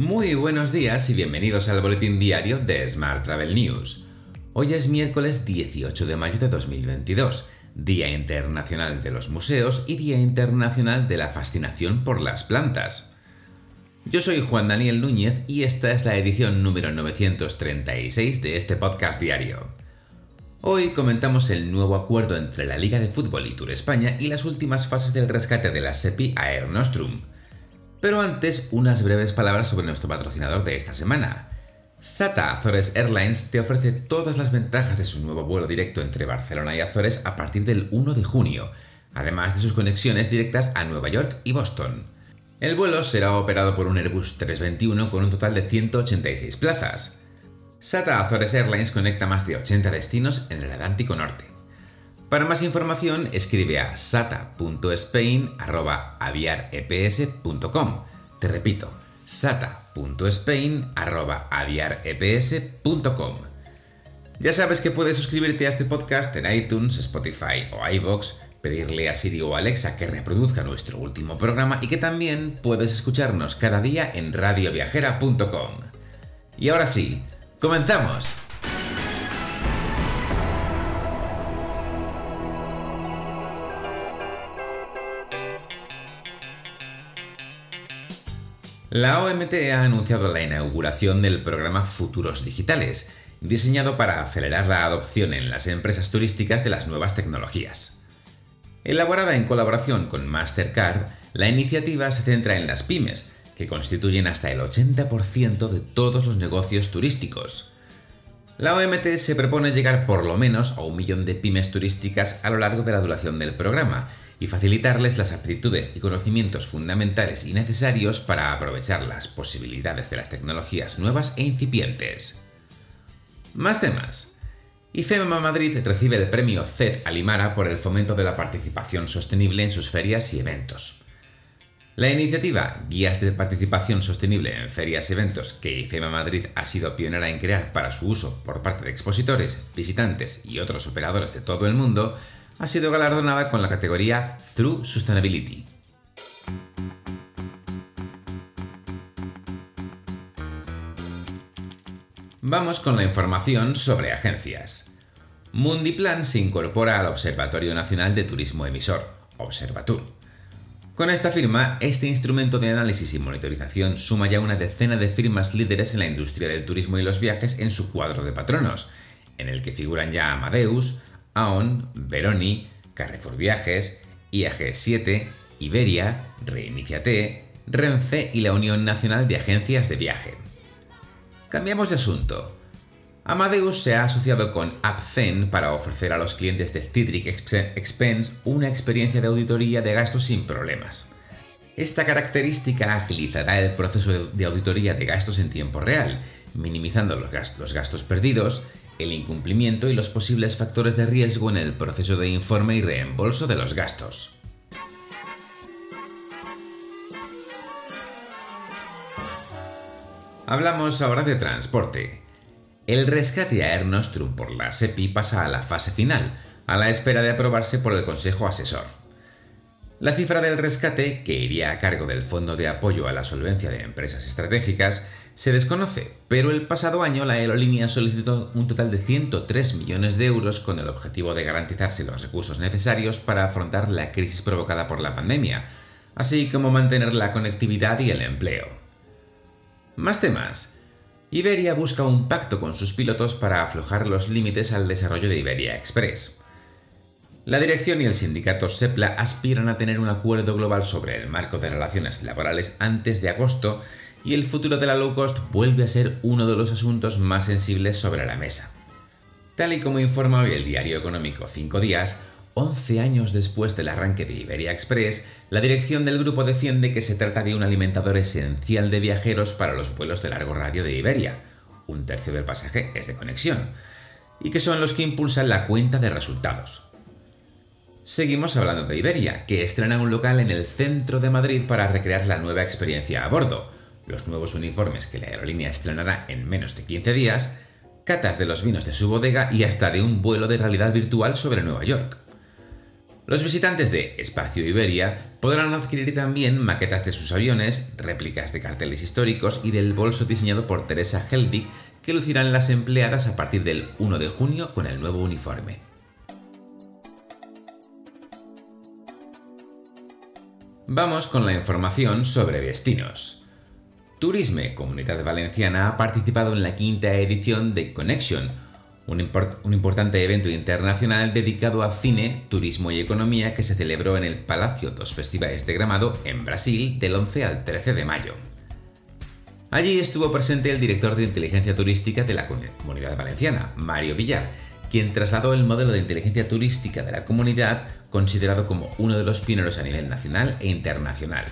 Muy buenos días y bienvenidos al boletín diario de Smart Travel News. Hoy es miércoles 18 de mayo de 2022, Día Internacional de los Museos y Día Internacional de la Fascinación por las Plantas. Yo soy Juan Daniel Núñez y esta es la edición número 936 de este podcast diario. Hoy comentamos el nuevo acuerdo entre la Liga de Fútbol y Tour España y las últimas fases del rescate de la SEPI Air Nostrum. Pero antes, unas breves palabras sobre nuestro patrocinador de esta semana. SATA Azores Airlines te ofrece todas las ventajas de su nuevo vuelo directo entre Barcelona y Azores a partir del 1 de junio, además de sus conexiones directas a Nueva York y Boston. El vuelo será operado por un Airbus 321 con un total de 186 plazas. SATA Azores Airlines conecta más de 80 destinos en el Atlántico Norte. Para más información, escribe a sata.spain.aviareps.com. Te repito, sata.spain.aviareps.com. Ya sabes que puedes suscribirte a este podcast en iTunes, Spotify o iVoox, pedirle a Siri o Alexa que reproduzca nuestro último programa y que también puedes escucharnos cada día en radioviajera.com. Y ahora sí, comenzamos. La OMT ha anunciado la inauguración del programa Futuros Digitales, diseñado para acelerar la adopción en las empresas turísticas de las nuevas tecnologías. Elaborada en colaboración con Mastercard, la iniciativa se centra en las pymes, que constituyen hasta el 80% de todos los negocios turísticos. La OMT se propone llegar por lo menos a un millón de pymes turísticas a lo largo de la duración del programa, y facilitarles las aptitudes y conocimientos fundamentales y necesarios para aprovechar las posibilidades de las tecnologías nuevas e incipientes. Más temas. IFEMA Madrid recibe el premio CET Alimara por el fomento de la participación sostenible en sus ferias y eventos. La iniciativa Guías de Participación Sostenible en Ferias y Eventos que IFEMA Madrid ha sido pionera en crear para su uso por parte de expositores, visitantes y otros operadores de todo el mundo ha sido galardonada con la categoría Through Sustainability. Vamos con la información sobre agencias. Mundiplan se incorpora al Observatorio Nacional de Turismo Emisor, Observatur. Con esta firma, este instrumento de análisis y monitorización suma ya una decena de firmas líderes en la industria del turismo y los viajes en su cuadro de patronos, en el que figuran ya Amadeus, Aon, Veroni, Carrefour Viajes, IAG7, Iberia, Reiniciate, Renfe y la Unión Nacional de Agencias de Viaje. Cambiamos de asunto. Amadeus se ha asociado con AppZen para ofrecer a los clientes de Citric Expense una experiencia de auditoría de gastos sin problemas. Esta característica agilizará el proceso de auditoría de gastos en tiempo real, minimizando los gastos perdidos el incumplimiento y los posibles factores de riesgo en el proceso de informe y reembolso de los gastos. Hablamos ahora de transporte. El rescate a Air Nostrum por la SEPI pasa a la fase final, a la espera de aprobarse por el Consejo Asesor. La cifra del rescate, que iría a cargo del Fondo de Apoyo a la Solvencia de Empresas Estratégicas, se desconoce, pero el pasado año la aerolínea solicitó un total de 103 millones de euros con el objetivo de garantizarse los recursos necesarios para afrontar la crisis provocada por la pandemia, así como mantener la conectividad y el empleo. Más temas. Iberia busca un pacto con sus pilotos para aflojar los límites al desarrollo de Iberia Express. La dirección y el sindicato SEPLA aspiran a tener un acuerdo global sobre el marco de relaciones laborales antes de agosto y el futuro de la low cost vuelve a ser uno de los asuntos más sensibles sobre la mesa. Tal y como informa hoy el diario económico 5 días, 11 años después del arranque de Iberia Express, la dirección del grupo defiende que se trata de un alimentador esencial de viajeros para los vuelos de largo radio de Iberia, un tercio del pasaje es de conexión, y que son los que impulsan la cuenta de resultados. Seguimos hablando de Iberia, que estrena un local en el centro de Madrid para recrear la nueva experiencia a bordo, los nuevos uniformes que la aerolínea estrenará en menos de 15 días, catas de los vinos de su bodega y hasta de un vuelo de realidad virtual sobre Nueva York. Los visitantes de Espacio Iberia podrán adquirir también maquetas de sus aviones, réplicas de carteles históricos y del bolso diseñado por Teresa Helbig que lucirán las empleadas a partir del 1 de junio con el nuevo uniforme. Vamos con la información sobre destinos. Turisme Comunidad Valenciana ha participado en la quinta edición de Connection, un, importante evento internacional dedicado a cine, turismo y economía que se celebró en el Palacio dos Festivales de Gramado, en Brasil, del 11 al 13 de mayo. Allí estuvo presente el director de inteligencia turística de la Comunidad Valenciana, Mario Villar, quien trasladó el modelo de inteligencia turística de la comunidad, considerado como uno de los pioneros a nivel nacional e internacional.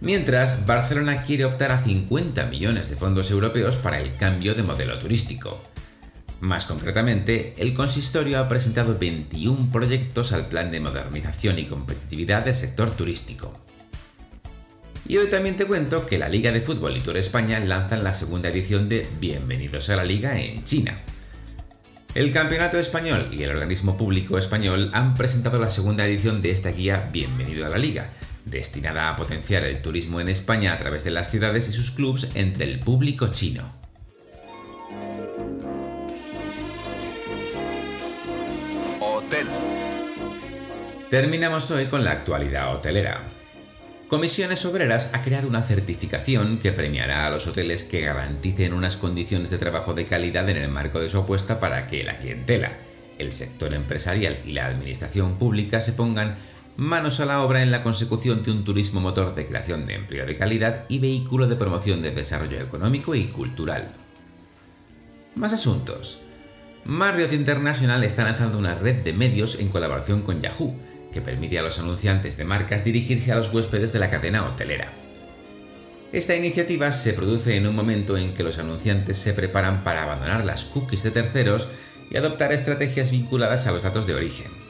Mientras, Barcelona quiere optar a 50 millones de fondos europeos para el cambio de modelo turístico. Más concretamente, el consistorio ha presentado 21 proyectos al plan de modernización y competitividad del sector turístico. Y hoy también te cuento que la Liga de Fútbol y Tour España lanzan la segunda edición de Bienvenidos a la Liga en China. El Campeonato Español y el organismo público español han presentado la segunda edición de esta guía Bienvenido a la Liga, destinada a potenciar el turismo en España a través de las ciudades y sus clubs entre el público chino. Terminamos hoy con la actualidad hotelera. Comisiones Obreras ha creado una certificación que premiará a los hoteles que garanticen unas condiciones de trabajo de calidad en el marco de su apuesta para que la clientela, el sector empresarial y la administración pública se pongan manos a la obra en la consecución de un turismo motor de creación de empleo de calidad y vehículo de promoción del desarrollo económico y cultural. Más asuntos. Marriott International está lanzando una red de medios en colaboración con Yahoo, que permite a los anunciantes de marcas dirigirse a los huéspedes de la cadena hotelera. Esta iniciativa se produce en un momento en que los anunciantes se preparan para abandonar las cookies de terceros y adoptar estrategias vinculadas a los datos de origen.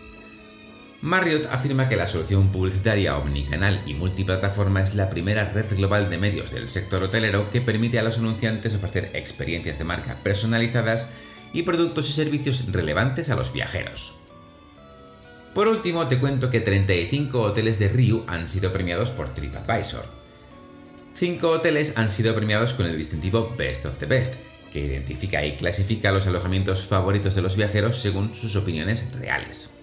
Marriott afirma que la solución publicitaria omnicanal y multiplataforma es la primera red global de medios del sector hotelero que permite a los anunciantes ofrecer experiencias de marca personalizadas y productos y servicios relevantes a los viajeros. Por último, te cuento que 35 hoteles de Ryu han sido premiados por TripAdvisor. 5 hoteles han sido premiados con el distintivo Best of the Best, que identifica y clasifica los alojamientos favoritos de los viajeros según sus opiniones reales.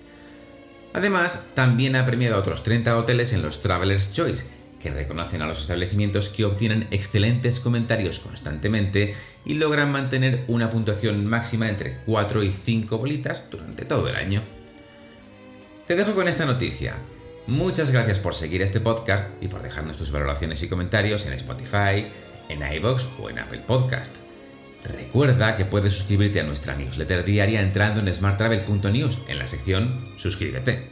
Además, también ha premiado a otros 30 hoteles en los Traveler's Choice, que reconocen a los establecimientos que obtienen excelentes comentarios constantemente y logran mantener una puntuación máxima entre 4 y 5 bolitas durante todo el año. Te dejo con esta noticia. Muchas gracias por seguir este podcast y por dejarnos tus valoraciones y comentarios en Spotify, en iBox o en Apple Podcast. Recuerda que puedes suscribirte a nuestra newsletter diaria entrando en smarttravel.news en la sección Suscríbete.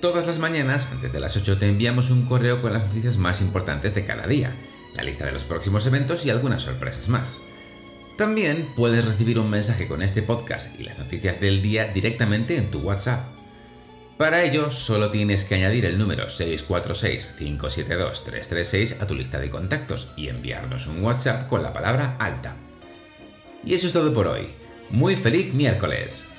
Todas las mañanas, antes de las 8, te enviamos un correo con las noticias más importantes de cada día, la lista de los próximos eventos y algunas sorpresas más. También puedes recibir un mensaje con este podcast y las noticias del día directamente en tu WhatsApp. Para ello, solo tienes que añadir el número 646-572-336 a tu lista de contactos y enviarnos un WhatsApp con la palabra alta. Y eso es todo por hoy. Muy feliz miércoles.